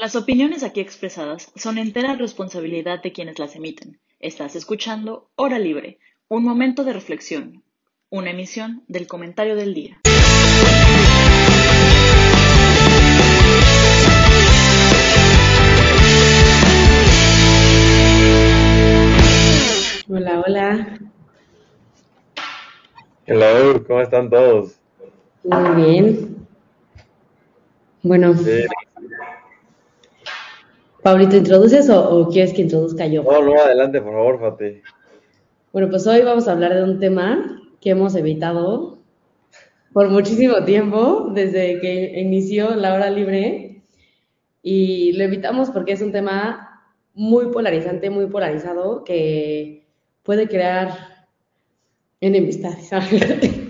Las opiniones aquí expresadas son entera responsabilidad de quienes las emiten. Estás escuchando Hora Libre, un momento de reflexión, una emisión del comentario del día. Hola, hola. Hello, ¿cómo están todos? Muy bien. Bueno, Sí. Pablito, ¿introduces o, o quieres que introduzca yo? No, no, adelante, por favor, Fati. Bueno, pues hoy vamos a hablar de un tema que hemos evitado por muchísimo tiempo, desde que inició la hora libre, y lo evitamos porque es un tema muy polarizante, muy polarizado, que puede crear enemistades.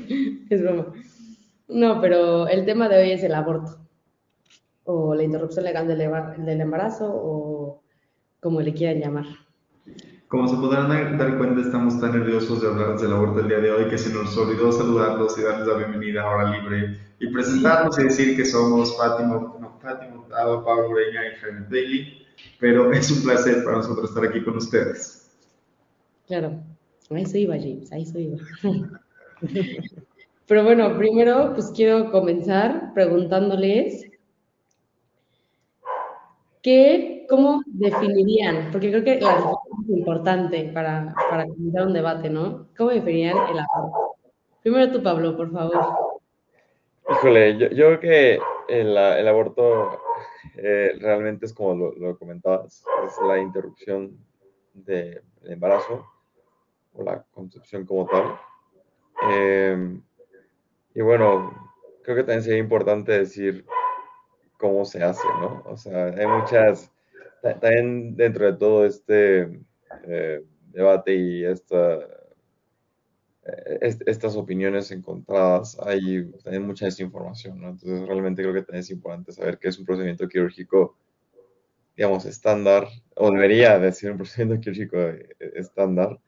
Es broma. No, pero el tema de hoy es el aborto, o la interrupción legal del, del embarazo, o como le quieran llamar. Como se podrán dar cuenta, estamos tan nerviosos de hablarles del aborto el día de hoy que se nos olvidó saludarlos y darles la bienvenida a Hora Libre y presentarnos y decir que somos Fátima, no, Fátima Hurtado, Pablo Ureña y Jaime Bailey, pero es un placer para nosotros estar aquí con ustedes. Claro, a eso iba, James, a eso iba. Pero bueno, primero, pues quiero comenzar preguntándoles qué, cómo definirían, porque creo que la definición es importante para, para comenzar un debate, ¿no? ¿Cómo definirían el aborto? Primero tú, Pablo, por favor. Híjole, yo, yo creo que el, el aborto eh, realmente es como lo, lo comentabas, es la interrupción del embarazo o la concepción como tal. Eh, y bueno, creo que también sería importante decir cómo se hace, ¿no? O sea, hay muchas, ta- también dentro de todo este eh, debate y esta, eh, est- estas opiniones encontradas, hay también mucha desinformación, ¿no? Entonces, realmente creo que también es importante saber que es un procedimiento quirúrgico, digamos, estándar, o debería de ser un procedimiento quirúrgico eh, estándar.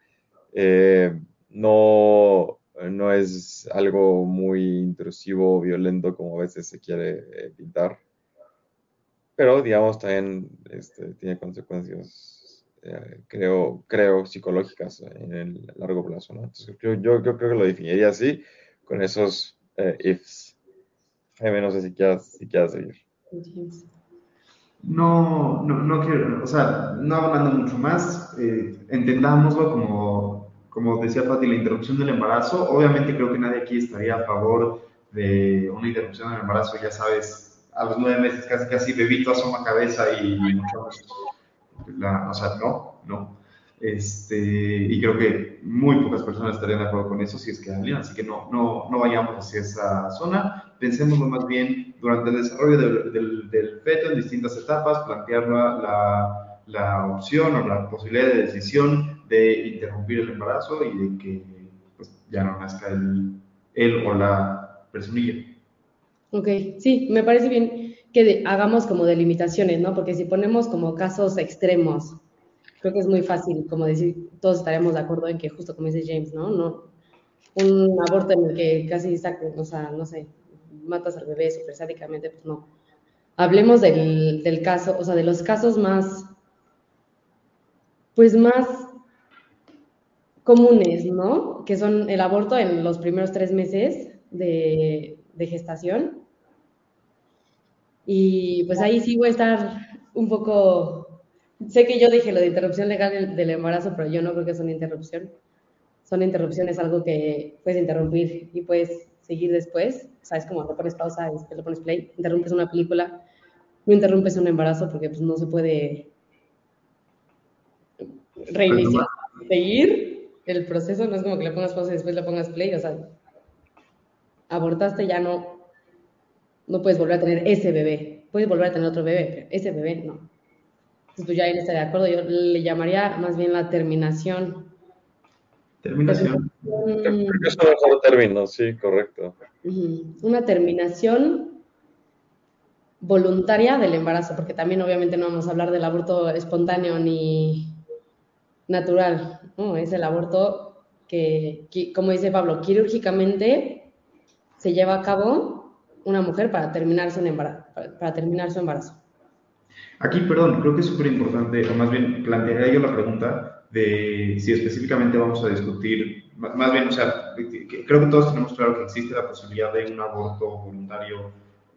No, no es algo muy intrusivo o violento como a veces se quiere pintar pero digamos también este, tiene consecuencias, eh, creo, creo, psicológicas en el largo plazo, ¿no? Entonces yo, yo, yo creo que lo definiría así, con esos eh, ifs. Jaime, no sé si quieras, si quieras seguir. No, no, no quiero, o sea, no hablando mucho más, eh, entendámoslo como, como decía Fati, la interrupción del embarazo. Obviamente creo que nadie aquí estaría a favor de una interrupción del embarazo, ya sabes, a los nueve meses casi casi bebito asoma cabeza y la, o sea, no, no. Este, y creo que muy pocas personas estarían de acuerdo con eso si es que alguien, así que no, no, no vayamos hacia esa zona, pensémoslo más bien durante el desarrollo del, del, del feto en distintas etapas, plantear la, la, la opción o la posibilidad de decisión de interrumpir el embarazo y de que pues, ya no nazca el, él o la personilla. Ok, sí, me parece bien que hagamos como delimitaciones, ¿no? Porque si ponemos como casos extremos, creo que es muy fácil, como decir, todos estaremos de acuerdo en que justo como dice James, ¿no? No, un aborto en el que casi sacan, o sea, no sé, matas al bebé súper sádicamente, pues no. Hablemos del, caso, o sea, de los casos más, pues más comunes, ¿no? Que son el aborto en los primeros tres meses de gestación. Y pues ahí sí voy a estar un poco, sé que yo dije lo de interrupción legal del, embarazo, pero yo no creo que es una interrupción. Son interrupciones, algo que puedes interrumpir y puedes seguir después. O sea, es como le pones pausa y después le pones play, interrumpes una película, no interrumpes un embarazo porque pues no se puede reiniciar, seguir el proceso, no es como que le pongas pausa y después le pongas play, o sea, abortaste ya no, no puedes volver a tener ese bebé, puedes volver a tener otro bebé, pero ese bebé no. Entonces, pues ya ahí no está de acuerdo, yo le llamaría más bien la terminación. Terminación. Creo que es un mejor término, sí, correcto. Una terminación voluntaria del embarazo, porque también obviamente no vamos a hablar del aborto espontáneo ni natural, ¿no? Es el aborto que, como dice Pablo, quirúrgicamente se lleva a cabo una mujer para terminar su embarazo, para, terminar su embarazo. Aquí, perdón, creo que es súper importante, o más bien plantearía yo la pregunta de si específicamente vamos a discutir, más bien, o sea, creo que todos tenemos claro que existe la posibilidad de un aborto voluntario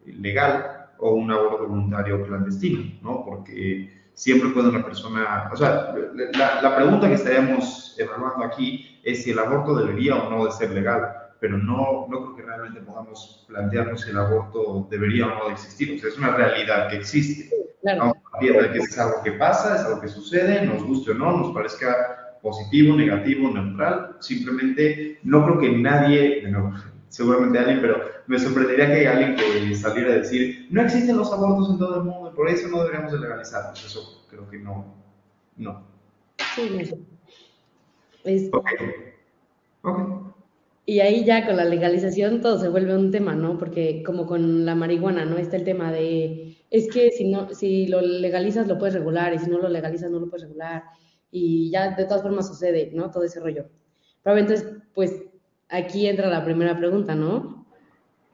legal o un aborto voluntario clandestino, ¿no? Porque siempre puede una persona, o sea, la, la pregunta que estaríamos evaluando aquí es si el aborto debería o no de ser legal pero no, no creo que realmente podamos plantearnos si el aborto debería o no de existir. O sea, es una realidad que existe. Claro. que es algo que pasa, es algo que sucede, nos guste o no, nos parezca positivo, negativo, neutral. Simplemente no creo que nadie, bueno, seguramente alguien, pero me sorprendería que alguien que saliera a decir, no existen los abortos en todo el mundo y por eso no deberíamos de legalizarlos. Eso creo que no. No. Sí, es... Ok. Ok. Y ahí ya con la legalización todo se vuelve un tema, ¿no? Porque como con la marihuana, ¿no? Está el tema de, es que si, no, si lo legalizas lo puedes regular y si no lo legalizas no lo puedes regular. Y ya de todas formas sucede, ¿no? Todo ese rollo. Pero entonces, pues aquí entra la primera pregunta, ¿no?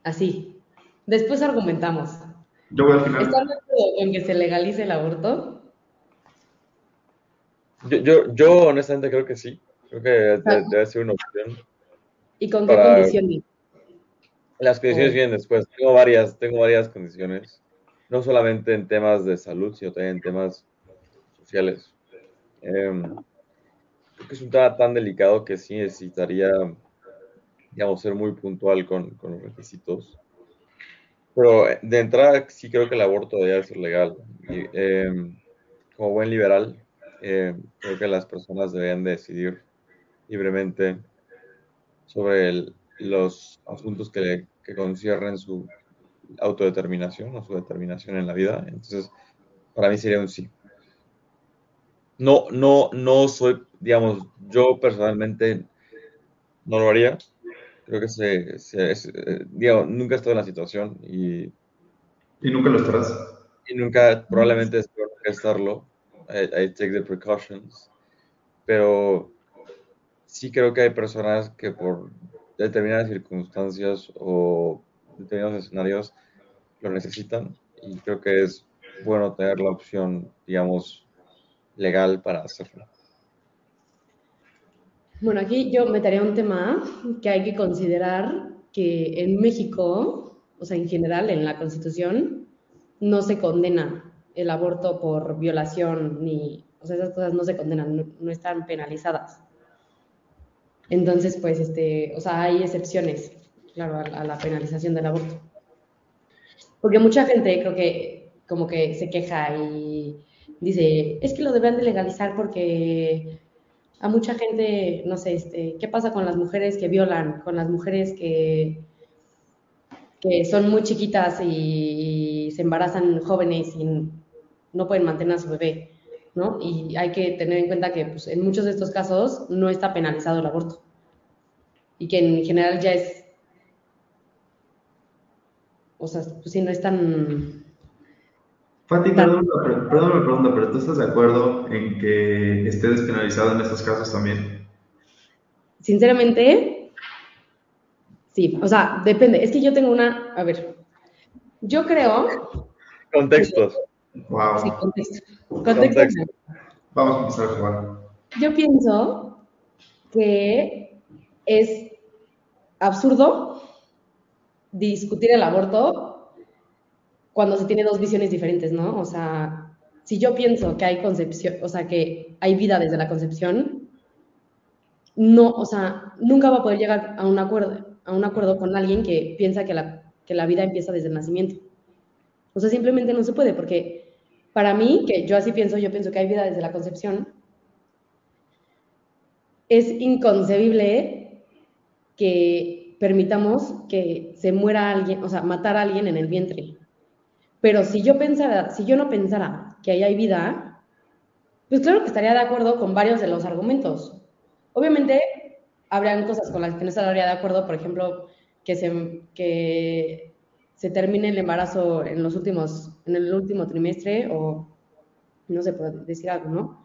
Así. Después argumentamos. Yo voy al final. ¿Están de acuerdo en que se legalice el aborto? Yo, yo, yo honestamente creo que sí. Creo que debe ser una opción ¿Y con qué condiciones? Las condiciones vienen después. Tengo varias, tengo varias condiciones. No solamente en temas de salud, sino también en temas sociales. Em, creo que es un tema tan delicado que sí necesitaría, digamos, ser muy puntual con, con los requisitos. Pero eh, de entrada sí creo que el aborto debería ser legal. Y, em, como buen liberal, em, creo que las personas deberían decidir libremente sobre los asuntos que, que conciernen su autodeterminación o su determinación en la vida. Entonces, para mí sería un sí. No, no, no soy, digamos, yo personalmente no lo haría. Creo que se, se digo, nunca he estado en la situación y... Y nunca lo estarás. Y nunca, probablemente espero estarlo. I, I take the precautions. Pero sí creo que hay personas que por determinadas circunstancias o determinados escenarios lo necesitan y creo que es bueno tener la opción, digamos, legal para hacerlo. Bueno, aquí yo metería un tema que hay que considerar que en México, o sea, en general, en la Constitución, no se condena el aborto por violación ni, o sea, esas cosas no se condenan, no están penalizadas. Entonces, pues, este, o sea, hay excepciones, claro, a, la penalización del aborto. Porque mucha gente creo que como que se queja y dice, es que lo deben de legalizar porque a mucha gente, no sé, este, ¿qué pasa con las mujeres que violan, con las mujeres que, que son muy chiquitas y, se embarazan jóvenes y no pueden mantener a su bebé? ¿No? Y hay que tener en cuenta que pues, en muchos de estos casos no está penalizado el aborto y que en general ya es, o sea, pues sí, no es tan... Fati, perdón, perdón la pregunta, pero ¿tú estás de acuerdo en que esté despenalizado en estos casos también? Sinceramente, sí, o sea, depende. Es que yo tengo una, a ver, yo creo... Contextos. Wow. Sí, contexto. Contexto. Vamos a empezar a jugar. Yo pienso que es absurdo discutir el aborto cuando se tiene dos visiones diferentes, ¿no? O sea, si yo pienso que hay concepción, o sea, que hay vida desde la concepción, no, o sea, nunca va a poder llegar a un acuerdo, a un acuerdo con alguien que piensa que la, que la vida empieza desde el nacimiento. O sea, simplemente no se puede, porque para mí, que yo así pienso, yo pienso que hay vida desde la concepción, es inconcebible que permitamos que se muera alguien, o sea, matar a alguien en el vientre. Pero si yo pensara, si yo no pensara que ahí hay vida, pues claro que estaría de acuerdo con varios de los argumentos. Obviamente, habrían cosas con las que no estaría de acuerdo, por ejemplo, que se, que se termine el embarazo en los últimos, en el último trimestre o no sé, por decir algo, ¿no?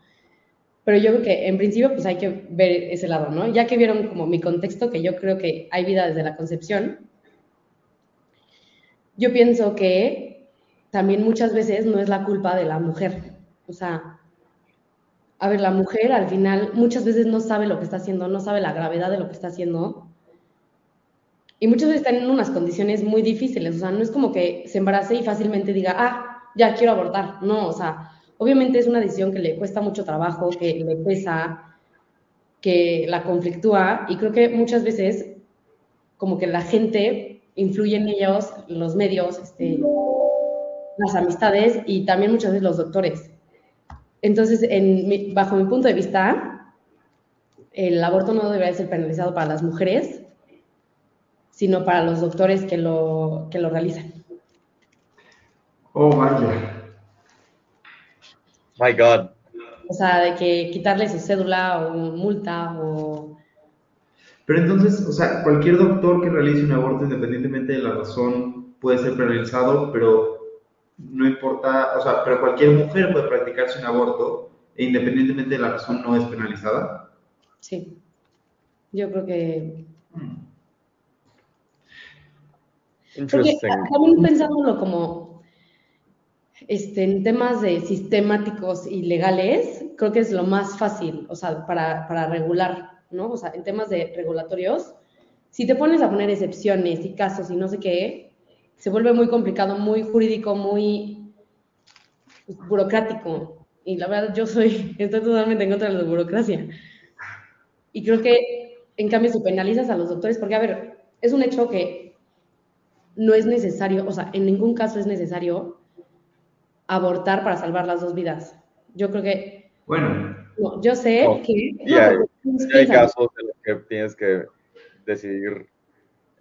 Pero yo creo que en principio pues hay que ver ese lado, ¿no? Ya que vieron como mi contexto, que yo creo que hay vida desde la concepción, yo pienso que también muchas veces no es la culpa de la mujer. O sea, a ver, la mujer al final muchas veces no sabe lo que está haciendo, no sabe la gravedad de lo que está haciendo. Y muchas veces están en unas condiciones muy difíciles. O sea, no es como que se embarace y fácilmente diga, ah, ya quiero abortar. No, o sea, obviamente es una decisión que le cuesta mucho trabajo, que le pesa, que la conflictúa. Y creo que muchas veces como que la gente influye en ellos, los medios, este, las amistades y también muchas veces los doctores. Entonces, en bajo mi punto de vista, el aborto no debería ser penalizado para las mujeres, sino para los doctores que lo, que lo realizan. Oh, vaya. My God. O sea, de que quitarle su cédula o multa o... Pero entonces, o sea, cualquier doctor que realice un aborto, independientemente de la razón, puede ser penalizado, pero no importa, o sea, pero cualquier mujer puede practicarse un aborto e independientemente de la razón no es penalizada. Sí, yo creo que... Porque también pensándolo como este, en temas de sistemáticos y legales, creo que es lo más fácil, o sea, para, para regular, ¿no? O sea, en temas de regulatorios, si te pones a poner excepciones y casos y no sé qué, se vuelve muy complicado, muy jurídico, muy pues, burocrático. Y la verdad, yo soy, estoy totalmente en contra de la burocracia. Y creo que, en cambio, si penalizas a los doctores, porque, a ver, es un hecho que no es necesario, o sea, en ningún caso es necesario abortar para salvar las dos vidas. Yo creo que... Bueno. yo sé que... hay, casos en los que tienes que decidir,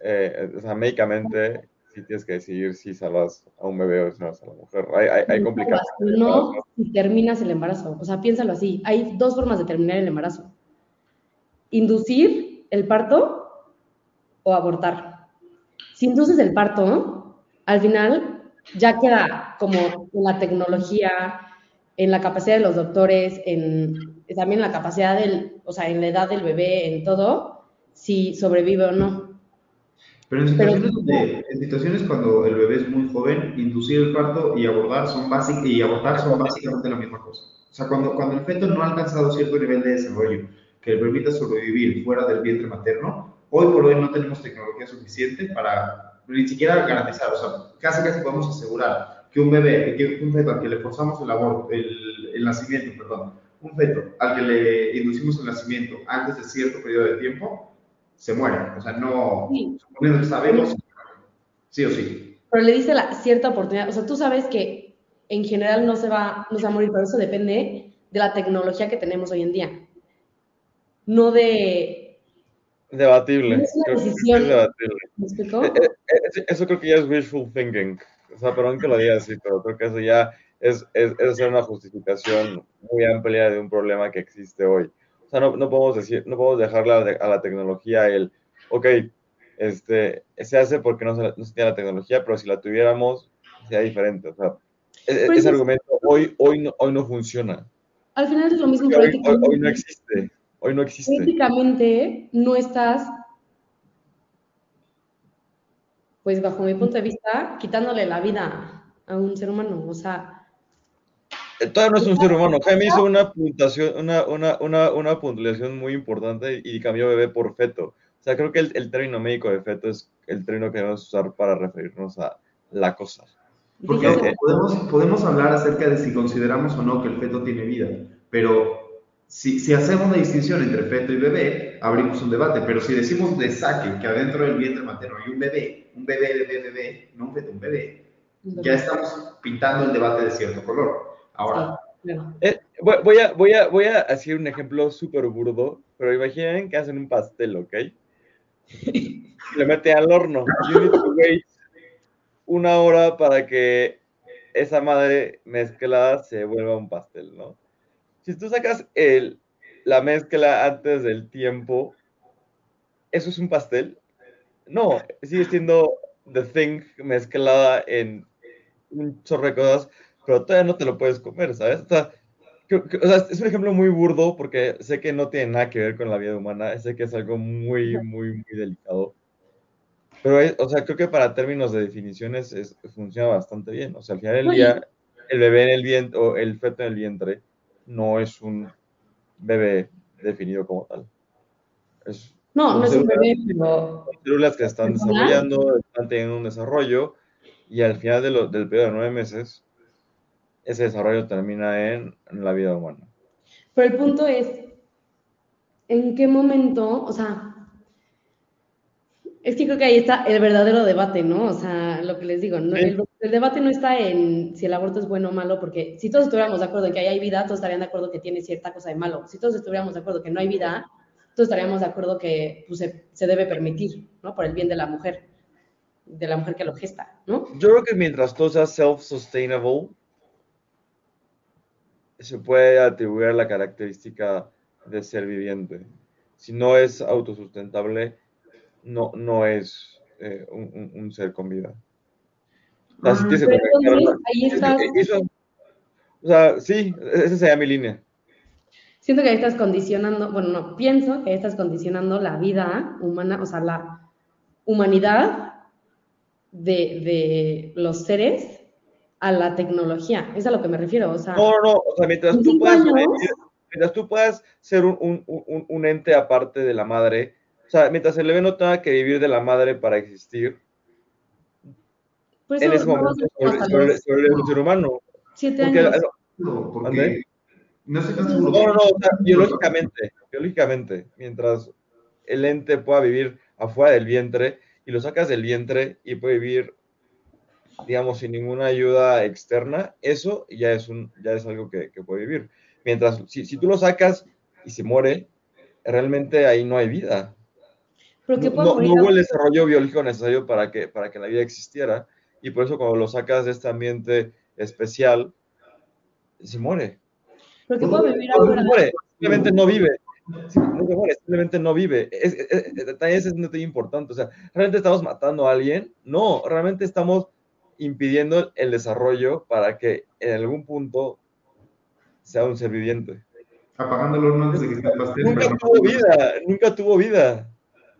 eh, o sea, médicamente si tienes que decidir si salvas a un bebé o si salvas a la mujer. Hay, hay, hay complicaciones. No, si terminas el embarazo. O sea, piénsalo así. Hay dos formas de terminar el embarazo. Inducir el parto o abortar. Si induces el parto, al final ya queda como en la tecnología, en la capacidad de los doctores, en también la capacidad del, o sea, en la edad del bebé, en todo, si sobrevive o no. Pero en situaciones, en situaciones cuando el bebé es muy joven, inducir el parto y abortar son, y abortar son básicamente la misma cosa. O sea, cuando, cuando el feto no ha alcanzado cierto nivel de desarrollo que le permita sobrevivir fuera del vientre materno, hoy por hoy no tenemos tecnología suficiente para ni siquiera garantizar, o sea, casi casi podemos asegurar que un bebé, que un feto al que le forzamos el aborto, el, el nacimiento, perdón, un feto al que le inducimos el nacimiento antes de cierto periodo de tiempo, se muere. O sea, no, sí. suponiendo que sabemos, sí o sí. Pero le dice la cierta oportunidad. O sea, tú sabes que en general no se va, no se va a morir, pero eso depende de la tecnología que tenemos hoy en día. No de... Debatible. es una decisión. Es debatible. ¿Me explicó? Eso creo que ya es wishful thinking. O sea, perdón que lo diga así, pero creo que eso ya es, es, es hacer una justificación muy amplia de un problema que existe hoy. O sea, no, no podemos decir, no podemos dejarle a la tecnología el, ok, este, se hace porque no se, no se tiene la tecnología, pero si la tuviéramos, sería diferente. O sea, e, ese argumento hoy, hoy, no, hoy no funciona. Al final es lo mismo hoy, hoy, hoy, no existe. Hoy no existe. Políticamente no estás, pues bajo mi punto de vista, quitándole la vida a un ser humano. O sea, Todavía no es un ser humano. Jaime hizo una puntuación, una, una, una, una puntuación muy importante y cambió bebé por feto. O sea, creo que el, el, término médico de feto es el término que debemos usar para referirnos a la cosa. Porque podemos, podemos hablar acerca de si consideramos o no que el feto tiene vida, pero si, si hacemos la distinción entre feto y bebé, abrimos un debate. Pero si decimos de saque que adentro del vientre materno hay un bebé, un bebé, bebé, bebé, no un feto, un bebé, ya estamos pintando el debate de cierto color. Ahora, eh, voy, a, voy, a, voy a hacer un ejemplo súper burdo, pero imaginen que hacen un pastel, ¿ok? Le meten al horno. You need to wait una hora para que esa madre mezclada se vuelva un pastel, ¿no? Si tú sacas el, la mezcla antes del tiempo, ¿eso es un pastel? No, sigue siendo the thing mezclada en un chorro de cosas pero todavía no te lo puedes comer, ¿sabes? O sea, o sea, es un ejemplo muy burdo porque sé que no tiene nada que ver con la vida humana, sé que es algo muy, muy, muy delicado. Pero, es- o sea, creo que para términos de definiciones es- funciona bastante bien. O sea, al final del día, el bebé en el vientre, o el feto en el vientre, no es un bebé definido como tal. Es No, no es un bebé, pero células que están desarrollando, están teniendo un desarrollo, y al final de lo- del periodo de nueve meses, ese desarrollo termina en, en la vida humana. Pero el punto es, ¿en qué momento? O sea, es que creo que ahí está el verdadero debate, ¿no? O sea, lo que les digo, no- el, el debate no está en si el aborto es bueno o malo, porque si todos estuviéramos de acuerdo en que ahí hay vida, todos estarían de acuerdo que tiene cierta cosa de malo. Si todos estuviéramos de acuerdo que no hay vida, todos estaríamos de acuerdo que pues, se, debe permitir, ¿no? Por el bien de la mujer, de la mujer que lo gesta, ¿no? Yo creo que mientras todo sea self-sustainable, se puede atribuir la característica de ser viviente. Si no es autosustentable, no, no es eh, un ser con vida. O sea, sí Ah, tienes que entonces ahí estás, eso- o sea, sí, esa sería mi línea. siento que ahí estás condicionando, bueno, no, pienso que ahí estás condicionando la vida humana, o sea, la humanidad de, de los seres a la tecnología. Es a lo que me refiero, o sea, No, no, no, o sea, mientras ¿En tú puedas mientras tú puedas ser un, un- un- un ente aparte de la madre, o sea, mientras el bebé no tenga que vivir de la madre para existir, por en ese momento sobre, un ser humano. siete Porque, años. No, porque ¿Ande? no no, no, no, o sea, biológicamente, biológicamente, mientras el ente pueda vivir afuera del vientre y lo sacas del vientre y puede vivir, digamos, sin ninguna ayuda externa, eso ya es, un, ya es algo que, que puede vivir. Mientras, si, si tú lo sacas y se muere, realmente ahí no hay vida. Pero No, no- hubo el desarrollo biológico necesario para que, para que la vida existiera. Y por eso cuando lo sacas de este ambiente especial, se muere. pero que pueda vivir No, se muere, simplemente no vive. No se muere, simplemente no vive. Es, es- es- un detalle importante. O sea, ¿realmente estamos matando a alguien? No, realmente estamos impidiendo el desarrollo para que en algún punto sea un ser viviente. Apagando el horno antes de que pastel. Nunca tuvo vida, nunca tuvo vida.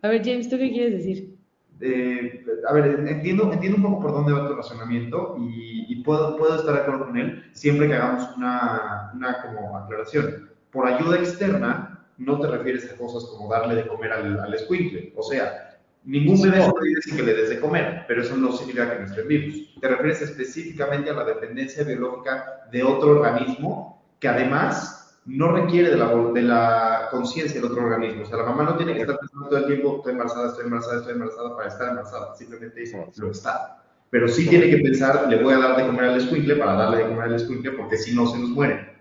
A ver, James, ¿tú qué quieres decir? Eh, a ver, entiendo, entiendo un poco por dónde va tu razonamiento y, y puedo, puedo estar de acuerdo con él siempre que hagamos una, una como aclaración. Por ayuda externa no te refieres a cosas como darle de comer al, al escuincle. O sea, ningún bebé No. sobrevive sin que le des de comer, pero eso no significa que no estén vivos. Te refieres específicamente a la dependencia biológica de otro organismo que además no requiere de la, de la conciencia del otro organismo. O sea, la mamá no tiene que estar pensando todo el tiempo, estoy embarazada, estoy embarazada, estoy embarazada para estar embarazada. Simplemente lo está. Pero sí tiene que pensar, le voy a dar de comer al escuincle para darle de comer al escuincle porque si no se nos muere.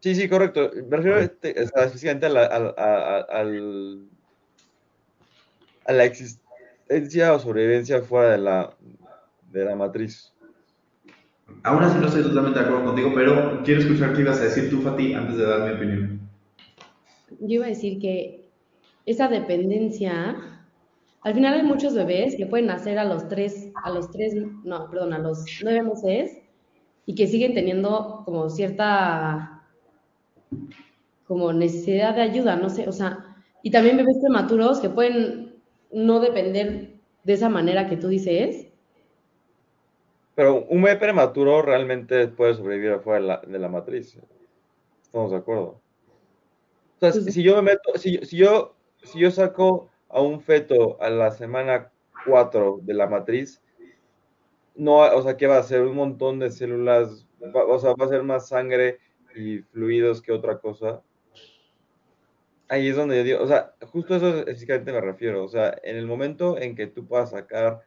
Sí, sí, correcto. Me refiero este, o sea, específicamente a la, a- a la existencia o sobrevivencia fuera de la, de la matriz. Aún así no estoy totalmente de acuerdo contigo, pero quiero escuchar qué ibas a decir tú, Fati, antes de dar mi opinión. Yo iba a decir que esa dependencia, al final hay muchos bebés que pueden nacer a los tres, a los tres, no, perdón, a los nueve meses y que siguen teniendo como cierta como necesidad de ayuda, no sé, o sea, y también bebés prematuros que pueden no depender de esa manera que tú dices. Pero un bebé prematuro realmente puede sobrevivir afuera de la, de la matriz. Estamos de acuerdo. O sea, si, si yo me meto, si, si yo, si yo saco a un feto a la semana 4 de la matriz, no, o sea, ¿qué va a ser? Un montón de células, va- o sea, va a ser más sangre y fluidos que otra cosa. Ahí es donde yo digo, o sea, justo eso específicamente me refiero. O sea, en el momento en que tú puedas sacar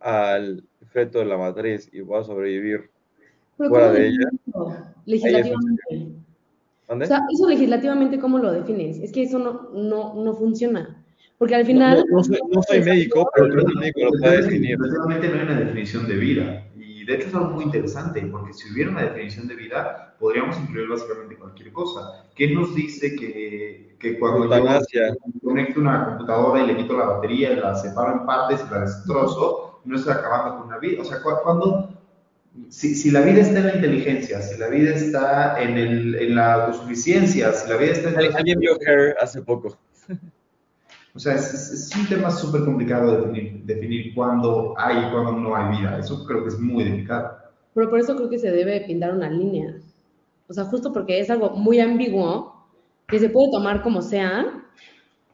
al feto de la matriz y pueda sobrevivir Pero fuera ¿cómo de ella, eso? Legislativamente. ¿mande? O sea, eso legislativamente, ¿cómo lo defines? Es que eso no, no, no funciona. Porque al No, final... no- no soy, no soy médico, pero creo que el médico lo puede definir. Definitivamente no hay una definición de vida. Y de hecho es algo muy interesante, porque si hubiera una definición de vida, podríamos incluir básicamente cualquier cosa. ¿Qué nos dice que, que cuando yo conecto una computadora y le quito la batería y la separo en partes y la destrozo, no estoy acabando con una vida? O sea, cu- cuando... Si, si la vida está en la inteligencia, si la vida está en, el, en la autosuficiencia, si la vida está en... Al- Alguien vio Hair hace poco. O sea, es, es- es un tema súper complicado de definir, definir cuándo hay y cuándo no hay vida. Eso creo que es muy delicado. Pero por eso creo que se debe pintar una línea. O sea, justo porque es algo muy ambiguo, que se puede tomar como sea.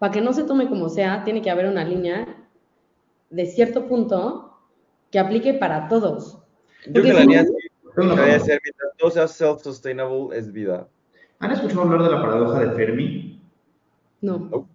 Para que no se tome como sea, tiene que haber una línea de cierto punto que aplique para todos. Yo Porque que la si no- ser, mientras todo sea self-sustainable, es vida. ¿Han escuchado hablar de la paradoja de Fermi? No.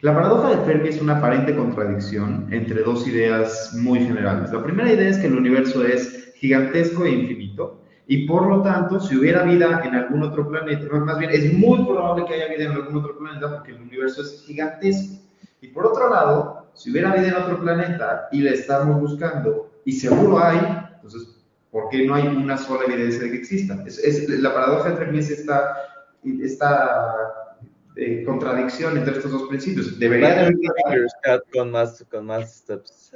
La paradoja de Fermi es una aparente contradicción entre dos ideas muy generales. La primera idea es que el universo es gigantesco e infinito y por lo tanto, si hubiera vida en algún otro planeta, más bien es muy probable que haya vida en algún otro planeta porque el universo es gigantesco. Y por otro lado, si hubiera vida en otro planeta y la estamos buscando y seguro hay, entonces, ¿por qué no hay una sola evidencia de que exista? Es, es- la paradoja de Fermi es esta, esta eh, contradicción entre estos dos principios. Debería de haber con más, con más steps.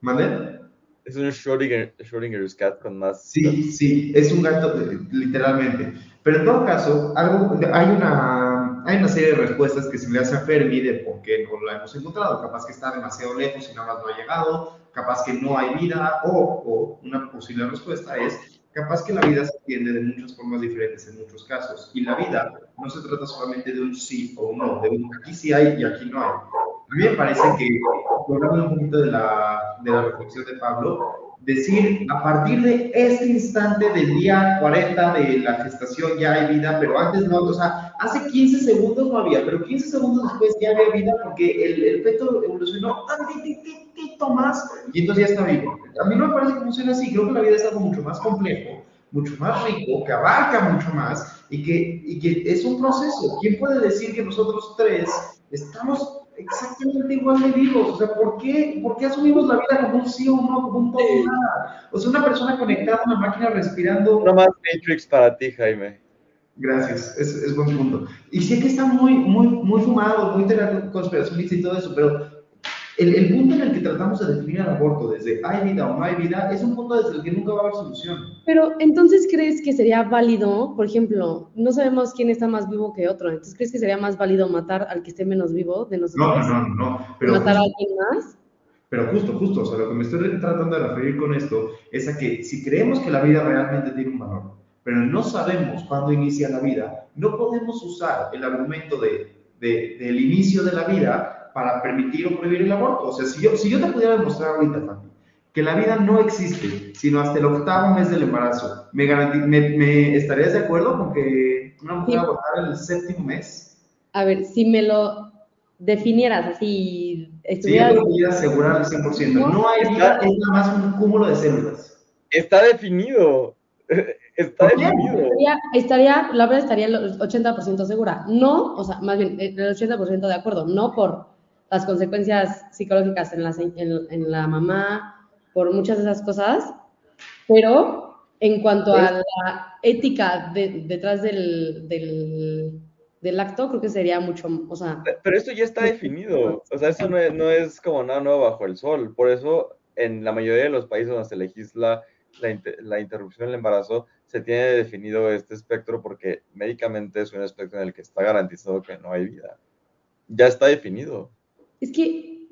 ¿Mande? Es un Schrödinger, Schrödinger's cat con más Sí, sí, es un gato, eh, literalmente. Pero en todo caso, algo, hay, una, hay una serie de respuestas que se le hace a Fermi de por qué no la hemos encontrado. Capaz que está demasiado lejos y nada más no ha llegado, capaz que no hay vida, o, o una posible respuesta es capaz que la vida se entiende de muchas formas diferentes en muchos casos. Y la vida no se trata solamente de un sí o un no, de un aquí sí hay y aquí no hay. A mí me parece que, hablando un poquito de la, de la reflexión de Pablo, decir a partir de este instante del día 40 de la gestación ya hay vida, pero antes no, o sea, hace 15 segundos no había, pero 15 segundos después ya había vida porque el, el feto evolucionó tantitito más y entonces ya está vivo. A mí no me parece que funcione así, creo que la vida es algo mucho más complejo, mucho más rico, que abarca mucho más y que, y que es un proceso. ¿Quién puede decir que nosotros tres estamos exactamente igual de vivos? O sea, ¿por qué, ¿por qué asumimos la vida como un sí o un no, como un todo o nada? O sea, una persona conectada a una máquina respirando. Uno más Matrix para ti, Jaime. Gracias, es, es buen punto. Y sé que está muy, muy, muy fumado, muy conspiracionista y todo eso, pero el, el punto en el que tratamos de definir el aborto, desde hay vida o no hay vida, es un punto desde el que nunca va a haber solución. Pero entonces crees que sería válido, por ejemplo, no sabemos quién está más vivo que otro, entonces crees que sería más válido matar al que esté menos vivo de No, nosotros, no, no, no. Pero matar a alguien más. Pero justo, justo, o sea, lo que me estoy tratando de referir con esto es a que si creemos que la vida realmente tiene un valor, pero no sabemos cuándo inicia la vida, no podemos usar el argumento de, de- del inicio de la vida para permitir o prohibir el aborto. O sea, si yo, si yo te pudiera demostrar ahorita, Fanny, que la vida no existe, sino hasta el octavo mes del embarazo, ¿me, me, me estarías de acuerdo con que una mujer Sí. abortara el séptimo mes? A ver, si me lo definieras así, Sí, estuviera... yo lo podría asegurar al 100%. No hay vida, es nada más un cúmulo de células. Está definido. Está definido. Estaría, estaría, la verdad estaría el 80% segura. No, o sea, más bien el 80% de acuerdo, no por las consecuencias psicológicas en la, en, en la mamá, por muchas de esas cosas, pero en cuanto a la ética de- detrás del, del, del acto, creo que sería mucho, o sea, Pero esto ya está definido. O sea, eso no es, no es como nada nuevo bajo el sol. Por eso, en la mayoría de los países donde se legisla la, inter- la interrupción del embarazo, se tiene definido este espectro porque médicamente es un espectro en el que está garantizado que no hay vida. Ya está definido. es que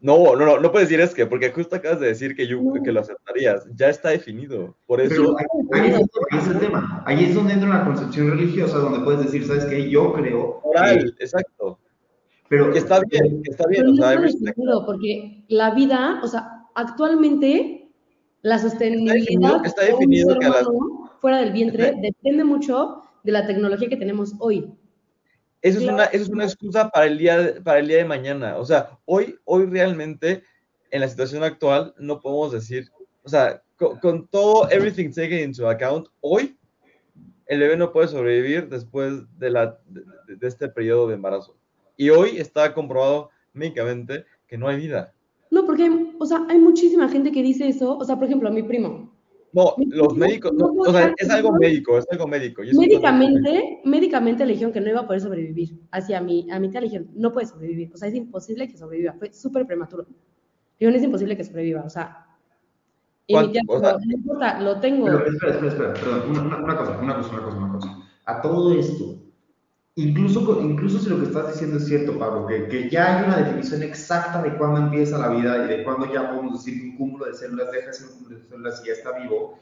No, no, no, no puedes decir es que, porque justo acabas de decir que, yo, No. que lo aceptarías. Ya está definido. Por Pero eso, ahí, ahí es, ahí es el tema. Ahí es donde entra una concepción religiosa, donde puedes decir, ¿sabes qué? Yo creo. que- oral, exacto. pero está bien, está bien. Pero O no sea, I está definido, porque la vida, o sea, actualmente la sostenibilidad definido- está de un definido ser que humano fuera del vientre depende mucho de la tecnología que tenemos hoy. Eso es, una, eso es una excusa para el, día de, para el día de mañana. O sea, hoy, hoy realmente, en la situación actual, no podemos decir, o sea, con, con todo, everything taken into account, hoy el bebé no puede sobrevivir después de, la, de- de este periodo de embarazo. Y hoy está comprobado médicamente que no hay vida. No, porque, hay- o sea, hay muchísima gente que dice eso. O sea, por ejemplo, mi primo. No, Mi los primo médicos, no no, puede o sea, es algo médico, es algo médico. Médicamente, médicamente le dijeron que no iba a poder sobrevivir. Así a mi, a mi tía le dijeron, no puede sobrevivir. O sea, es imposible que sobreviva. Fue súper prematuro. Dijeron, es imposible que sobreviva. O sea, y mi tía O dijo, sea- no importa, lo tengo. Pero espera, espera, espera, perdón, una cosa, una cosa, una cosa, una cosa. A todo esto, incluso, incluso si lo que estás diciendo es cierto, Pablo, que, que ya hay una definición exacta de cuándo empieza la vida y de cuándo ya podemos decir que un cúmulo de células deja de ser un cúmulo de células y ya está vivo,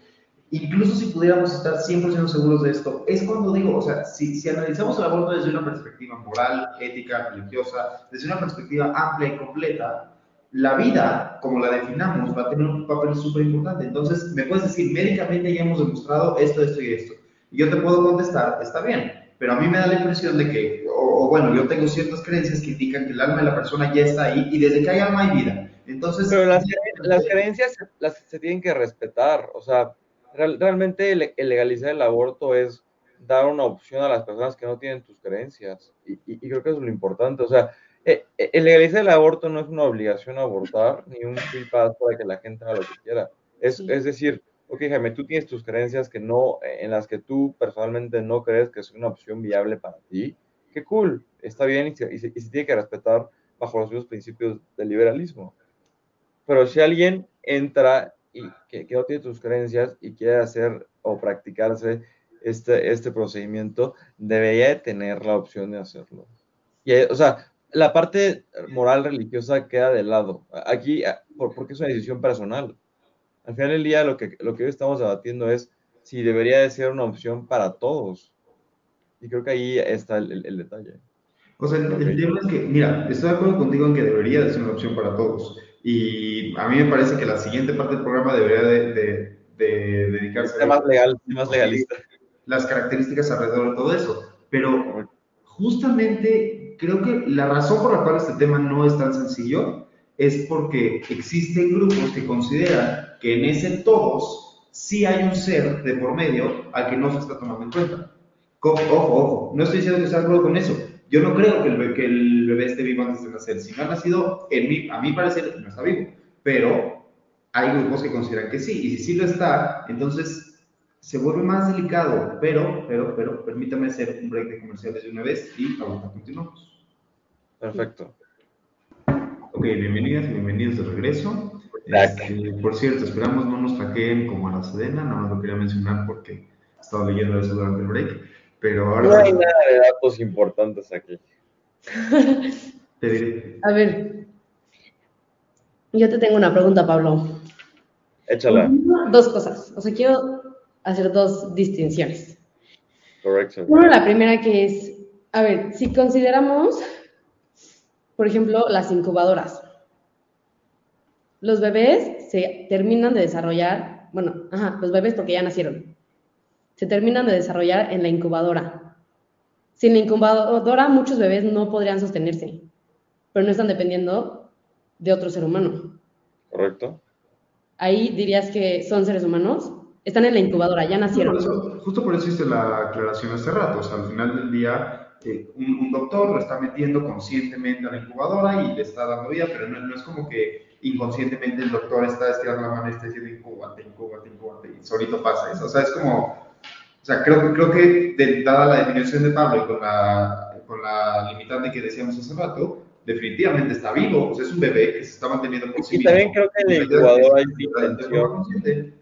incluso si pudiéramos estar 100% seguros de esto, es cuando digo, o sea, si, si, analizamos el aborto desde una perspectiva moral, ética, religiosa, desde una perspectiva amplia y completa, la vida, como la definamos, va a tener un papel súper importante. Entonces, me puedes decir, médicamente ya hemos demostrado esto, esto y esto. Y yo te puedo contestar, está bien, pero a mí me da la impresión de que, o, bueno, yo tengo ciertas creencias que indican que el alma de la persona ya está ahí y desde que hay alma hay vida. Entonces, pero las, las creencias las, se tienen que respetar, o sea, realmente el, legalizar el aborto es dar una opción a las personas que no tienen tus creencias. Y, y, creo que eso es lo importante. O sea, eh, eh, el legalizar el aborto no es una obligación a abortar, ni un free pass para que la gente haga lo que quiera. Es, es decir, ok, Jaime, tú tienes tus creencias que no, en las que tú personalmente no crees que es una opción viable para ti. Qué cool, está bien y se, tiene que respetar bajo los mismos principios del liberalismo. Pero si alguien entra y que, no tiene tus creencias y quiere hacer o practicarse este, este procedimiento, debería de tener la opción de hacerlo. Y, o sea, la parte moral religiosa queda de lado. Aquí, porque es una decisión personal. Al final del día, lo que, lo que hoy estamos debatiendo es si debería de ser una opción para todos. Y creo que ahí está el, el, detalle. O sea, el, el, tema es que, mira, estoy de acuerdo contigo en que debería de ser una opción para todos. Y a mí me parece que la siguiente parte del programa debería de, de, de dedicarse a más legal, más legalista. Las características alrededor de todo eso. Pero justamente creo que la razón por la cual este tema no es tan sencillo es porque existen grupos que consideran que en ese todos sí hay un ser de por medio al que no se está tomando en cuenta. Ojo, ojo, no estoy diciendo que esté de acuerdo con eso, yo no creo que el, bebé, que el bebé esté vivo antes de nacer. Si no ha nacido, en mi, a mi parecer, no está vivo. Pero hay grupos que consideran que sí. Y si sí lo está, entonces se vuelve más delicado. Pero, pero, pero, permítame hacer un break de comerciales de una vez y ahorita continuamos. Perfecto. Ok, bienvenidas bienvenidos de regreso. Este, por cierto, esperamos no nos hackeen como a la Sedena, no lo quería mencionar porque estaba leyendo eso durante el break. Pero ahora... No hay nada de datos importantes aquí. A ver, yo te tengo una pregunta, Pablo. Échala. Dos cosas. O sea, quiero hacer dos distinciones. Correcto. Una, la primera que es, a ver, si consideramos, por ejemplo, las incubadoras. Los bebés se terminan de desarrollar, bueno, ajá, los bebés porque ya nacieron se terminan de desarrollar en la incubadora. Sin la incubadora, muchos bebés no podrían sostenerse, pero no están dependiendo de otro ser humano. Correcto. Ahí dirías que son seres humanos, están en la incubadora, ya nacieron. Justo por eso, hice la aclaración hace rato, o sea, al final del día eh, un, doctor lo está metiendo conscientemente a la incubadora y le está dando vida, pero no, no, es como que inconscientemente el doctor está estirando la mano y está diciendo incubate, incubate, incubate, y solito pasa eso. O sea, es como, o sea, creo, creo que de, dada la definición de Pablo y con la, con la limitante que decíamos hace rato, definitivamente está vivo, o sea, es un bebé que se está manteniendo por sí Y también creo que en el incubador hay una, intención,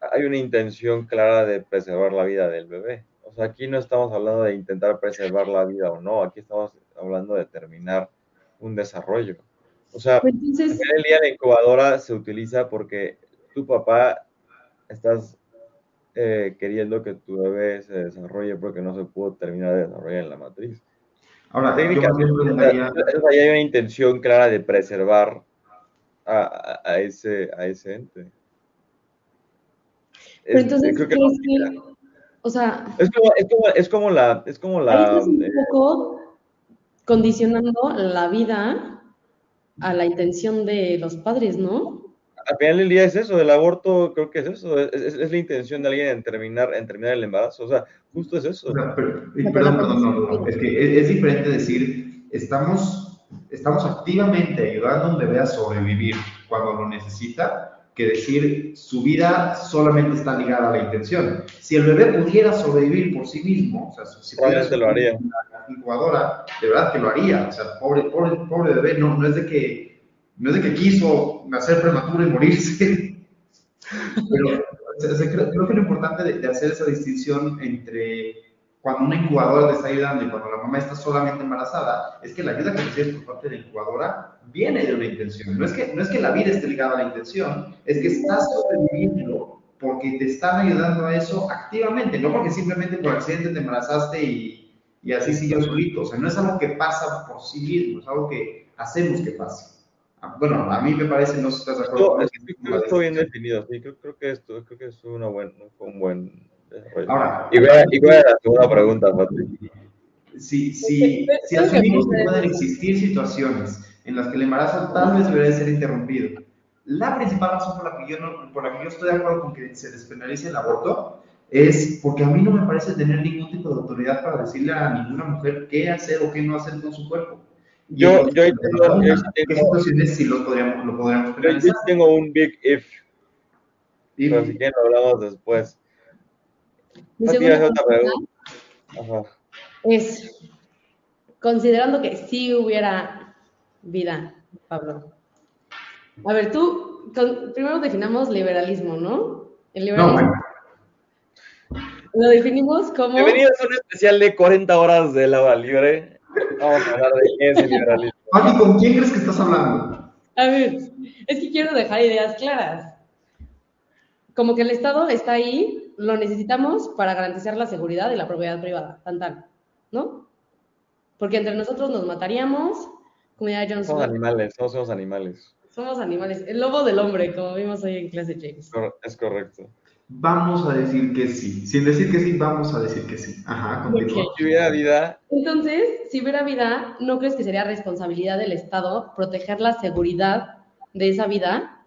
hay una intención clara de preservar la vida del bebé. O sea, aquí no estamos hablando de intentar preservar la vida o no, aquí estamos hablando de terminar un desarrollo. O sea, pues entonces... el día la incubadora se utiliza porque tu papá estás eh, queriendo que tu bebé se desarrolle porque no se pudo terminar de desarrollar en la matriz. Ahora, técnicamente hay una intención clara de preservar a, a, ese, a ese ente. Pero entonces, creo que, o sea, es como, es como, es como la, es como la, ahí un poco condicionando la vida a la intención de los padres, ¿no? al final del día es eso, el aborto creo que es eso, es, la intención de alguien en terminar, en terminar el embarazo, o sea, justo es eso. perdón, perdón, no, es que es, diferente decir, estamos, estamos activamente ayudando a un bebé a sobrevivir cuando lo necesita, que decir su vida solamente está ligada a la intención. Si el bebé pudiera sobrevivir por sí mismo, o sea, si Probablemente lo haría. La incubadora, de verdad que lo haría, o sea, pobre, pobre, pobre bebé, no, no es de que no es de que quiso nacer prematuro y morirse, pero creo, que lo importante de, hacer esa distinción entre cuando una incubadora te está ayudando y cuando la mamá está solamente embarazada, es que la ayuda que recibes por parte de la incubadora viene de una intención. No es que, no es que la vida esté ligada a la intención, es que estás sobreviviendo porque te están ayudando a eso activamente, no porque simplemente por accidente te embarazaste y, y así siguió solito. O sea, no es algo que pasa por sí mismo, es algo que hacemos que pase. Ah, bueno, a mí me parece, no sé si estás de acuerdo. No, es que creo que está bien definido, sí, creo, creo que esto, creo que es una buen, un buen Ahora, y voy a, y voy a la segunda pregunta, Patrick. Si, si, si asumimos que pueden existir situaciones en las que el embarazo tal vez debería ser interrumpido, la principal razón por la que yo, no, por la que yo estoy de acuerdo con que se despenalice el aborto es porque a mí no me parece tener ningún tipo de autoridad para decirle a ninguna mujer qué hacer o qué no hacer con su cuerpo. Yo, yo, tengo, yo sí ¿Qué tengo, situaciones sí lo podríamos, lo podríamos yo tengo un big if, pero si quieren lo hablamos después. Mi Pati, segunda pregunta pregunta. Ajá. es, considerando que sí hubiera vida, Pablo. A ver, tú, con- primero definamos liberalismo, ¿no? El No, liberalismo bueno, lo definimos como... Bienvenidos a un especial de 40 horas de lava libre. Vamos a hablar de qué es el liberalismo. Pati, ¿con quién crees que estás hablando? A ver, es que quiero dejar ideas claras. Como que el Estado está ahí, lo necesitamos para garantizar la seguridad y la propiedad privada, tan tan, ¿no? Porque entre nosotros nos mataríamos, como ya John Somos animales, no somos animales. Somos animales. El lobo del hombre, como vimos hoy en clase James. Es correcto. Vamos a decir que sí. Sin decir que sí, vamos a decir que sí. Ajá, continúa. Si hubiera vida, Entonces, si hubiera vida, ¿no crees que sería responsabilidad del Estado proteger la seguridad de esa vida?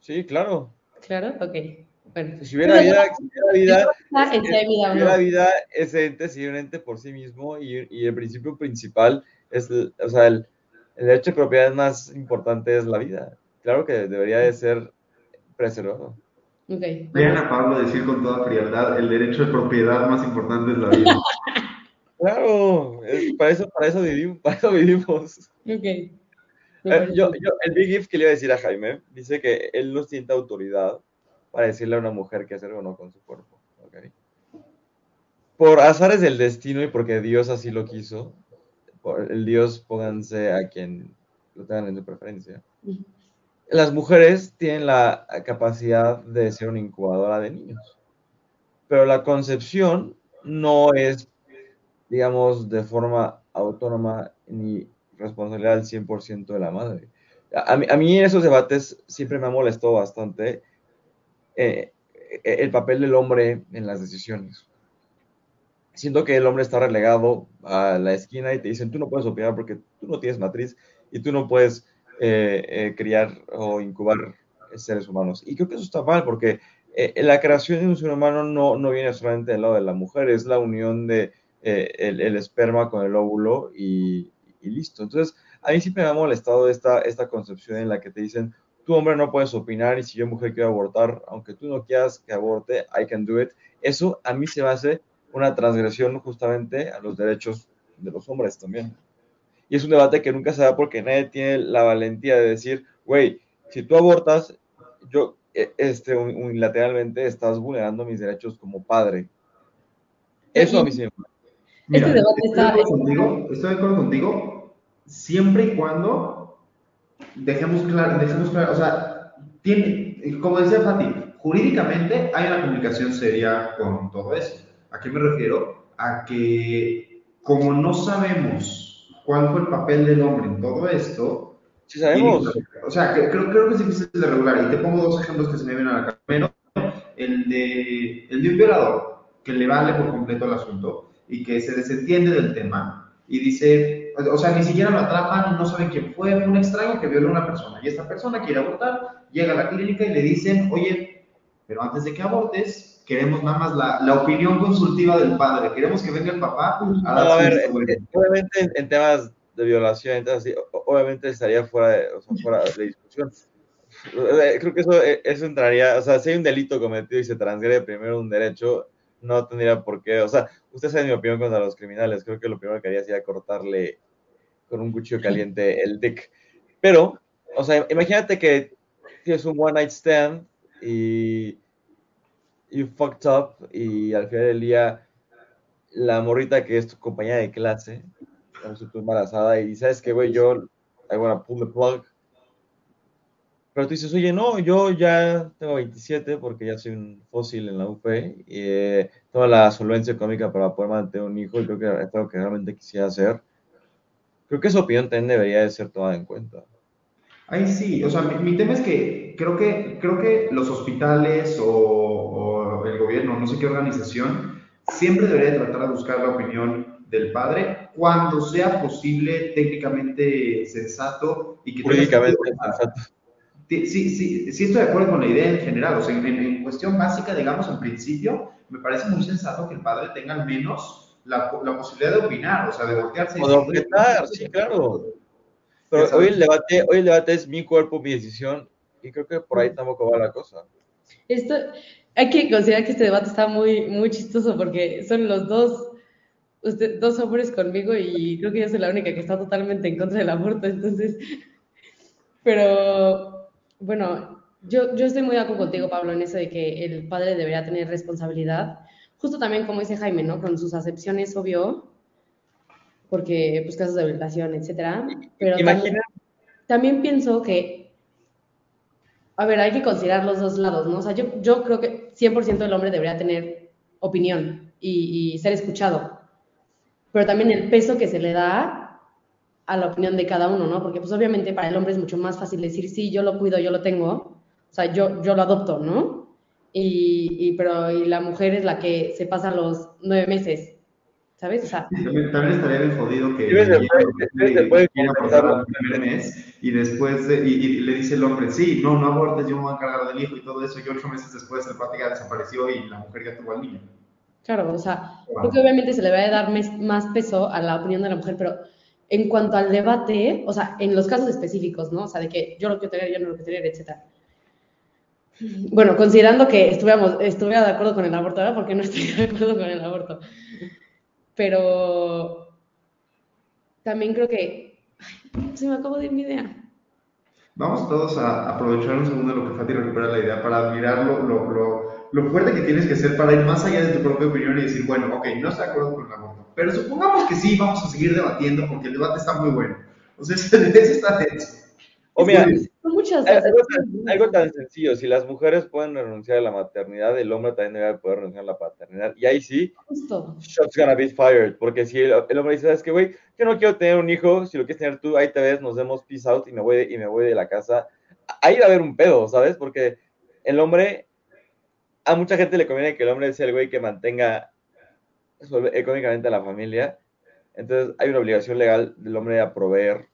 sí, claro. Claro, ok. Bueno. Si hubiera vida, si hubiera vida, si hubiera vida, ese ente sería un ente por sí mismo y, y el principio principal es, el- o sea, el, el derecho de propiedad más importante es la vida. Claro que debería de ser preservado. Ok. Vean a Pablo decir con toda frialdad, el derecho de propiedad más importante es la vida. Claro, es- para eso, para eso vivimos, para eso vivimos. Eh, yo, yo, el Big If que le iba a decir a Jaime, dice que él no siente autoridad para decirle a una mujer qué hacer o no con su cuerpo. Por azares del destino y porque Dios así lo quiso, por el Dios pónganse a quien lo tengan en su preferencia. Las mujeres tienen la capacidad de ser una incubadora de niños, pero la concepción no es, digamos, de forma autónoma ni responsabilidad al 100% de la madre. A, a mí, a mí en esos debates siempre me ha molestado bastante eh, eh, el papel del hombre en las decisiones. Siento que el hombre está relegado a la esquina y te dicen, tú no puedes opinar porque tú no tienes matriz y tú no puedes eh, eh, criar o incubar seres humanos. Y creo que eso está mal porque la creación de un ser humano no, no viene solamente del lado de la mujer, es la unión de el, el esperma con el óvulo y, y listo. Entonces, a mí siempre me ha molestado esta, esta concepción en la que te dicen, tú hombre no puedes opinar y si yo mujer quiero abortar, aunque tú no quieras que aborte, I can do it. Eso a mí se me hace una transgresión justamente a los derechos de los hombres también. Y es un debate que nunca se da porque nadie tiene la valentía de decir, güey, si tú abortas, yo eh, este, unilateralmente estás vulnerando mis derechos como padre. Eso a mí sí me Mira, Este debate estoy, está- de acuerdo contigo, estoy de acuerdo contigo, siempre y cuando dejemos claro, dejemos claro, o sea, tiene, como decía Fati, jurídicamente hay una comunicación seria con todo eso. ¿A qué me refiero? A que como no sabemos cuál fue el papel del hombre en todo esto, Sí sabemos. o sea, que- creo, creo que es difícil de regular. Y te pongo dos ejemplos que se me vienen a la cabeza. Primero, el de, el de un violador que le vale por completo el asunto y que se desentiende del tema y dice, o sea, ni siquiera lo atrapan, no saben quién fue, fue un extraño que violó a una persona. Y esta persona quiere abortar, llega a la clínica y le dicen, oye, pero antes de que abortes, queremos nada más la, la opinión consultiva del padre, queremos que venga el papá a No, dar a su ver, visto bueno". eh, obviamente en, en temas de violación, entonces, obviamente estaría fuera de, o sea, fuera de discusión. Creo que eso, eh, eso entraría, o sea, si hay un delito cometido y se transgrede primero un derecho, no tendría por qué, o sea, usted sabe mi opinión contra los criminales, creo que lo primero que haría sería cortarle con un cuchillo caliente el dick. Pero, o sea, imagínate que tienes un one night stand y you fucked up y al final del día la morrita que es tu compañera de clase, tú embarazada, y sabes que, güey, yo, I wanna pull the plug. Pero tú dices, oye, no, yo ya tengo 27 porque ya soy un fósil en la UP y eh, tengo la solvencia económica para poder mantener un hijo y creo que es algo que realmente quisiera hacer. Creo que esa opinión también debería de ser tomada en cuenta. Ahí sí, o sea, mi, mi tema es que creo que, creo que los hospitales o, o el gobierno, no sé qué organización, siempre debería tratar de buscar la opinión del padre cuando sea posible, técnicamente sensato y que tenga Jurídicamente sensato. Sí, sí, sí, estoy de acuerdo con la idea en general, o sea, en, en- en cuestión básica, digamos, en principio, me parece muy sensato que el padre tenga al menos la, la posibilidad de opinar, o sea, de voltearse y O de decir, "Oye, objetar, sí, claro. Pero hoy el debate, hoy el debate es mi cuerpo, mi decisión, y creo que por ahí tampoco va la cosa. Esto, hay que considerar que este debate está muy, muy chistoso porque son los dos, usted, dos hombres conmigo y creo que yo soy la única que está totalmente en contra del aborto, entonces, pero bueno, yo, yo estoy muy de acuerdo contigo, Pablo, en eso de que el padre debería tener responsabilidad, justo también como dice Jaime, ¿no? Con sus acepciones, obvio, porque pues casos de violación, etcétera, pero también, también pienso que a ver, hay que considerar los dos lados, ¿no? O sea, yo, yo creo que 100% del hombre debería tener opinión y, y ser escuchado, pero también el peso que se le da a la opinión de cada uno, ¿no? Porque pues obviamente para el hombre es mucho más fácil decir, sí, yo lo cuido, yo lo tengo, o sea, yo, yo lo adopto, ¿no? Y, y, pero y la mujer es la que se pasa los nueve meses, ¿sabes? O sea, También, también estaría bien jodido que y después de- y, y le dice el hombre, sí, no, no abortes, yo me voy a encargar del hijo y todo eso, y ocho meses después el pati ya desapareció y la mujer ya tuvo al niño. Claro, o sea, creo que obviamente se le va a dar mes- más peso a la opinión de la mujer, pero en cuanto al debate, o sea, en los casos específicos, ¿no? O sea, de que yo lo quiero tener, yo no lo quiero tener, etcétera. Bueno, considerando que estuviéramos, estuviera de acuerdo con el aborto, ¿verdad? Porque no estoy de acuerdo con el aborto. Pero también creo que... Ay, se me acabó de ir mi idea. Vamos todos a aprovechar un segundo lo que Fati recupera la idea para mirar lo, lo, lo, lo fuerte que tienes que ser para ir más allá de tu propia opinión y decir, bueno, ok, no estoy de acuerdo con el aborto, pero supongamos que sí, vamos a seguir debatiendo porque el debate está muy bueno. O sea, eso está denso. o mira, Algo tan, acepciones. algo tan sencillo, si las mujeres pueden renunciar a la maternidad, el hombre también debe poder renunciar a la paternidad. Y ahí sí, Justo. shots gonna be fired, porque si el, el hombre dice, ¿sabes qué, güey? Yo no quiero tener un hijo, si lo quieres tener tú, ahí te ves, nos vemos, peace out, y me voy de, y me voy de la casa. Ahí va a haber un pedo, ¿sabes? Porque el hombre, a mucha gente le conviene que el hombre sea el güey que mantenga económicamente a la familia. Entonces hay una obligación legal del hombre a proveer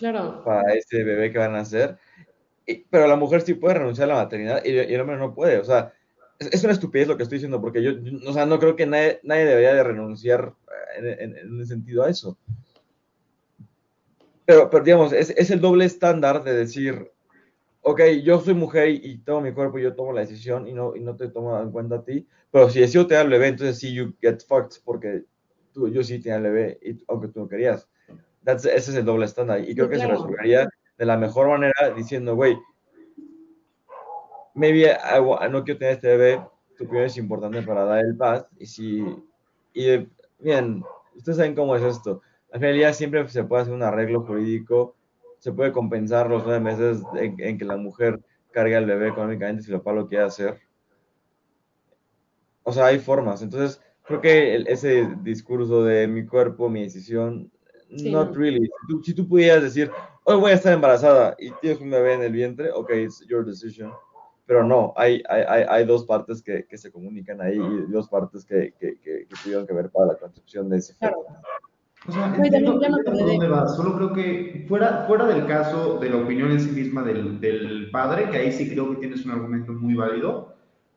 Claro. para ese bebé que van a hacer. Pero la mujer sí puede renunciar a la maternidad y, el hombre no puede. O sea, es, una estupidez lo que estoy diciendo, porque yo, o sea, no creo que nadie, nadie debería de renunciar eh, en, en, sentido a eso. Pero, pero digamos, es, el doble estándar de decir, ok, yo soy mujer y, tengo mi cuerpo y yo tomo la decisión y no, y no te tomo en cuenta a ti, pero si decido tener el bebé, entonces sí, you get fucked, porque tú, yo sí tenía el bebé, y, aunque tú no querías. That's- ese es el doble estándar. Y creo que se claro. resolvería de la mejor manera diciendo, güey, maybe I wa- no quiero tener este bebé, tu opinión es importante para dar el paz. Y si, y bien, ustedes saben cómo es esto. Al final día siempre se puede hacer un arreglo jurídico, se puede compensar los nueve meses en, en que la mujer cargue al bebé económicamente si el papá lo quiere hacer. O sea, hay formas. Entonces, creo que el- ese discurso de mi cuerpo, mi decisión, Sí, not no. really. Si tú, si tú pudieras decir, hoy voy a estar embarazada y tienes un bebé en el vientre, ok, it's your decision. Pero no, hay, hay, hay, dos partes que, que se comunican ahí y dos partes que, que, que, que tuvieron que ver para la concepción de ese. Claro. O sea, entiendo, me entiendo dónde va. Solo creo que fuera, fuera del caso de la opinión en sí misma del, del padre, que ahí sí creo que tienes un argumento muy válido,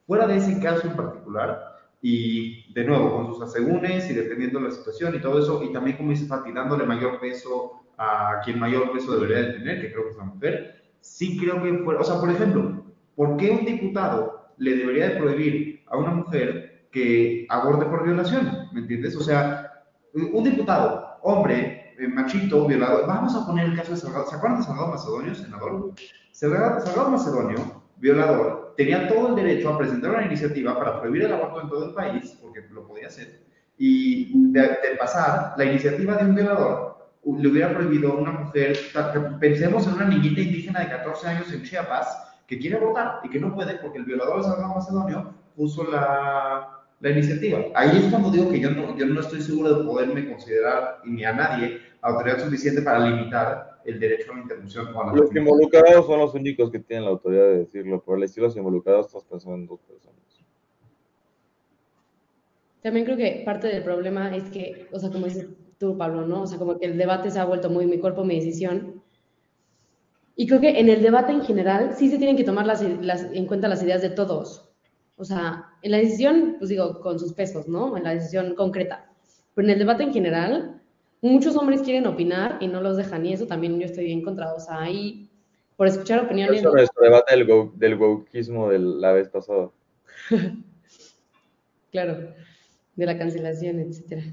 fuera de ese caso en particular, y de nuevo, con sus asegúnes y dependiendo de la situación y todo eso, y también como dice Fati, dándole mayor peso a quien mayor peso debería de tener, que creo que es la mujer, sí creo que o sea, por ejemplo, ¿por qué un diputado le debería de prohibir a una mujer que aborte por violación? ¿Me entiendes? O sea, un diputado, hombre, eh, machito, violador, vamos a poner el caso de Salgado, ¿se acuerdan de Salgado Macedonio, senador? Salgado Macedonio, violador, tenía todo el derecho a presentar una iniciativa para prohibir el aborto en todo el país, porque lo podía hacer, Y de, de pasar, la iniciativa de un violador le hubiera prohibido a una mujer, pensemos en una niñita indígena de 14 años en Chiapas, que quiere votar y que no puede porque el violador de Salvador Macedonio puso la, la, iniciativa. Ahí es cuando digo que yo no, yo no estoy seguro de poderme considerar, ni a nadie, autoridad suficiente para limitar el derecho a la interrupción. O a la los involucrados son los únicos que tienen la autoridad de decirlo, por el estilo los involucrados estás pensando en dos personas. También creo que parte del problema es que, o sea, como dices tú, Pablo, ¿no? O sea, como que el debate se ha vuelto muy mi cuerpo, mi decisión. Y creo que en el debate en general sí se tienen que tomar las, en cuenta las ideas de todos. O sea, en la decisión, pues digo, con sus pesos, ¿no? En la decisión concreta. Pero en el debate en general, muchos hombres quieren opinar y no los dejan. Y eso también yo estoy bien contra. O sea, ahí, por escuchar opiniones. Eso es nuestro debate del, go, del wokeismo de la vez pasada. claro, de la cancelación, etcétera.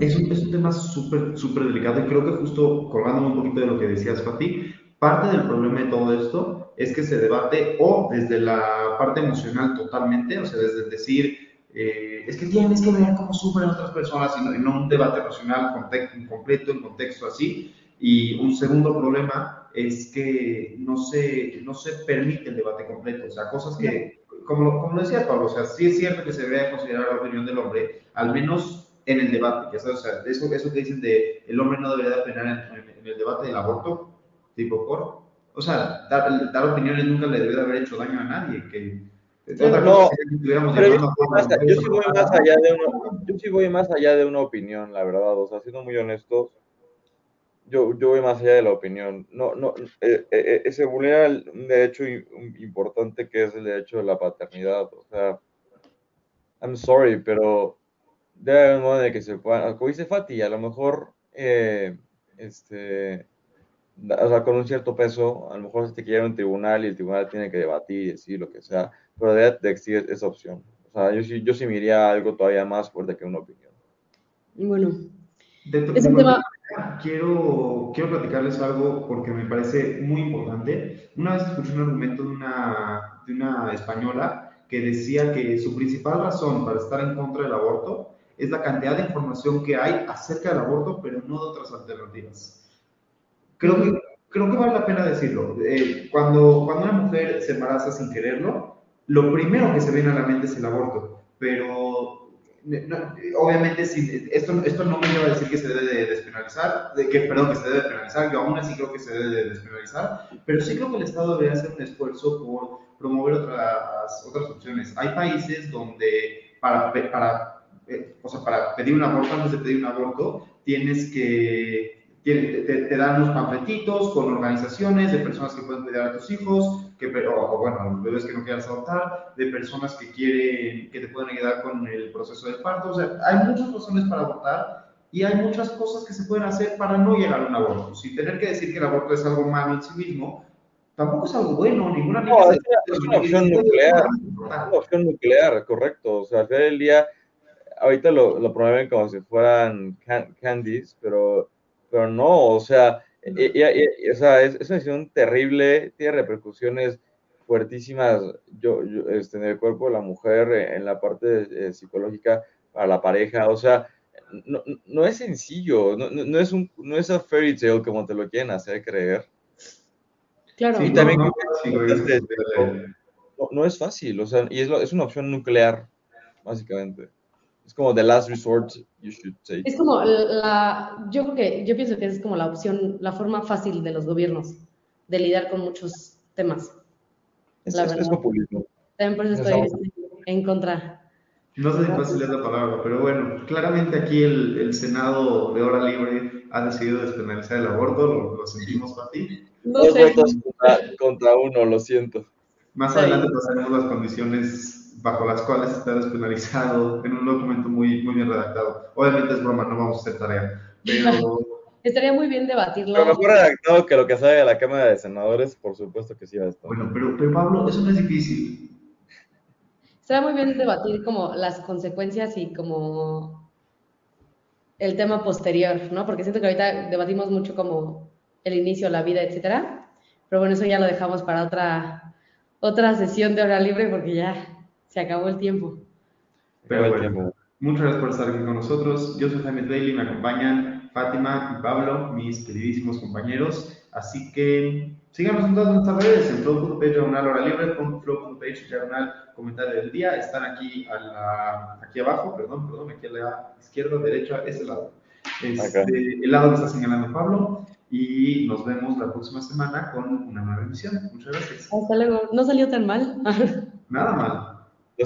Es un, es un tema súper, súper delicado y creo que justo colgándome un poquito de lo que decías, Fati, Parte del problema de todo esto es que se debate o desde la parte emocional totalmente, o sea, desde decir, eh, es que tienes que ver cómo sufren otras personas y no, no un debate racional completo, en contexto así. Y un segundo problema es que no se, no se permite el debate completo, o sea, cosas que, como, como decía Pablo, o sea, sí es cierto que se debe considerar la opinión del hombre, al menos en el debate, ya sabes, o sea, eso, eso que dicen de el hombre no debería opinar en, en el debate del aborto, tipo por, o sea, dar, dar, opiniones nunca le debe haber hecho daño a nadie, que no, pero yo, yo, sí voy más allá de una, yo sí voy más allá de una opinión, la verdad, o sea, siendo muy honestos, yo, yo voy más allá de la opinión. No, no, eh, eh, eh se vulnera un derecho importante que es el derecho de la paternidad. O sea, I'm sorry, pero debe haber un modo el que se pueda, como dice Fati, a lo mejor, eh, este, o sea, con un cierto peso, a lo mejor se te quiere un tribunal y el tribunal tiene que debatir y decir lo que sea, pero debe de existir esa opción. O sea, yo sí, yo sí me iría a algo todavía más fuerte que una opinión. Bueno, es un tema... Quiero, quiero platicarles algo porque me parece muy importante. Una vez escuché un argumento de una, de una española que decía que su principal razón para estar en contra del aborto es la cantidad de información que hay acerca del aborto, pero no de otras alternativas. Creo que, creo que vale la pena decirlo. Eh, cuando, cuando una mujer se embaraza sin quererlo, lo primero que se viene a la mente es el aborto. Pero obviamente si, esto, esto no me lleva a decir que se debe de despenalizar, de que, perdón, que se debe penalizar, yo aún así creo que se debe de despenalizar, pero sí creo que el Estado debe hacer un esfuerzo por promover otras, otras opciones. Hay países donde para, para, eh, o sea, para pedir un aborto, antes de pedir un aborto, tienes que te, te, dan unos panfletitos con organizaciones de personas que pueden cuidar a tus hijos, que, o, bueno, bebés que no quieras adoptar, de personas que quieren, que te pueden ayudar con el proceso de parto. O sea, hay muchas razones para abortar y hay muchas cosas que se pueden hacer para no llegar a un aborto. Sin tener que decir que el aborto es algo malo en sí mismo, tampoco es algo bueno, ninguna no, es, una opción nuclear, una opción nuclear, correcto. O sea, al final del día, ahorita lo, lo promueven como si fueran candies, pero pero no, o sea, o sea es, es, una decisión terrible, tiene repercusiones fuertísimas yo, este, en el cuerpo de la mujer, en la parte eh, psicológica para la pareja, o sea, no, no es sencillo, no, no, es un, no es a fairy tale como te lo quieren hacer creer. Claro. Y también no, es fácil, o sea, y es, es una opción nuclear, básicamente. Es como the last resort you should take. Es como la, yo creo que, yo pienso que es como la opción, la forma fácil de los gobiernos de lidiar con muchos temas. Es, la es, populismo. También por eso estoy en contra. No sé si fácil es la palabra, pero bueno, claramente aquí el, el, Senado de hora libre ha decidido despenalizar el aborto, lo, lo sentimos para ti. No Dos votos contra, contra, uno, lo siento. Más adelante pasaremos las condiciones bajo las cuales está despenalizado en un documento muy, muy bien redactado. Obviamente es broma, no vamos a hacer tarea, pero... Estaría muy bien debatirlo. Pero mejor redactado que lo que sale de la Cámara de Senadores, por supuesto que sí va a estar. Bueno, pero, pero Pablo, eso no es difícil. Estaría muy bien debatir como las consecuencias y como el tema posterior, ¿no? Porque siento que ahorita debatimos mucho como el inicio, la vida, etcétera. Pero bueno, eso ya lo dejamos para otra, otra sesión de hora libre porque ya se acabó el tiempo. Pero bueno, Muchas gracias por estar aquí con nosotros. Yo soy Jaime Bailey, me acompañan Fátima y Pablo, mis queridísimos compañeros. Así que síganos en todas nuestras redes, en flow.page diagonal hora libre, flow.page diagonal comentario del día. Están aquí, a la, aquí abajo, perdón, perdón, aquí a la izquierda, derecha, ese lado. Este, el lado que está señalando Pablo. Y nos vemos la próxima semana con una nueva emisión. Muchas gracias. Hasta luego. No salió tan mal. Nada mal.